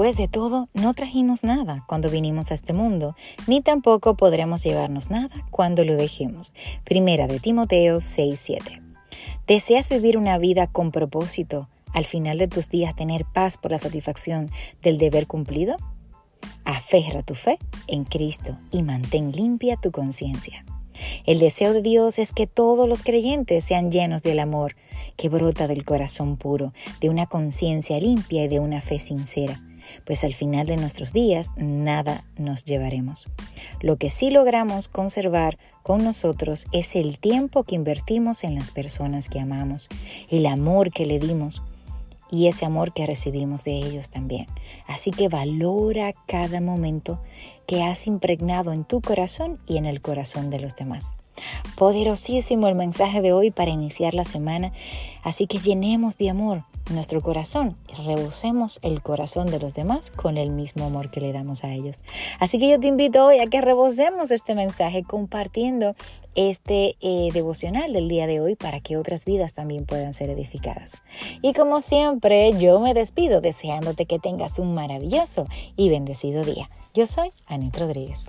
Después de todo, no trajimos nada cuando vinimos a este mundo, ni tampoco podremos llevarnos nada cuando lo dejemos. Primera de Timoteo 6:7. ¿Deseas vivir una vida con propósito? Al final de tus días tener paz por la satisfacción del deber cumplido? Aferra tu fe en Cristo y mantén limpia tu conciencia. El deseo de Dios es que todos los creyentes sean llenos del amor que brota del corazón puro, de una conciencia limpia y de una fe sincera, pues al final de nuestros días nada nos llevaremos. Lo que sí logramos conservar con nosotros es el tiempo que invertimos en las personas que amamos, el amor que le dimos, y ese amor que recibimos de ellos también. Así que valora cada momento que has impregnado en tu corazón y en el corazón de los demás. Poderosísimo el mensaje de hoy para iniciar la semana, así que llenemos de amor nuestro corazón y rebosemos el corazón de los demás con el mismo amor que le damos a ellos. Así que yo te invito hoy a que rebosemos este mensaje compartiendo este eh, devocional del día de hoy para que otras vidas también puedan ser edificadas. Y como siempre, yo me despido deseándote que tengas un maravilloso y bendecido día. Yo soy Anit Rodríguez.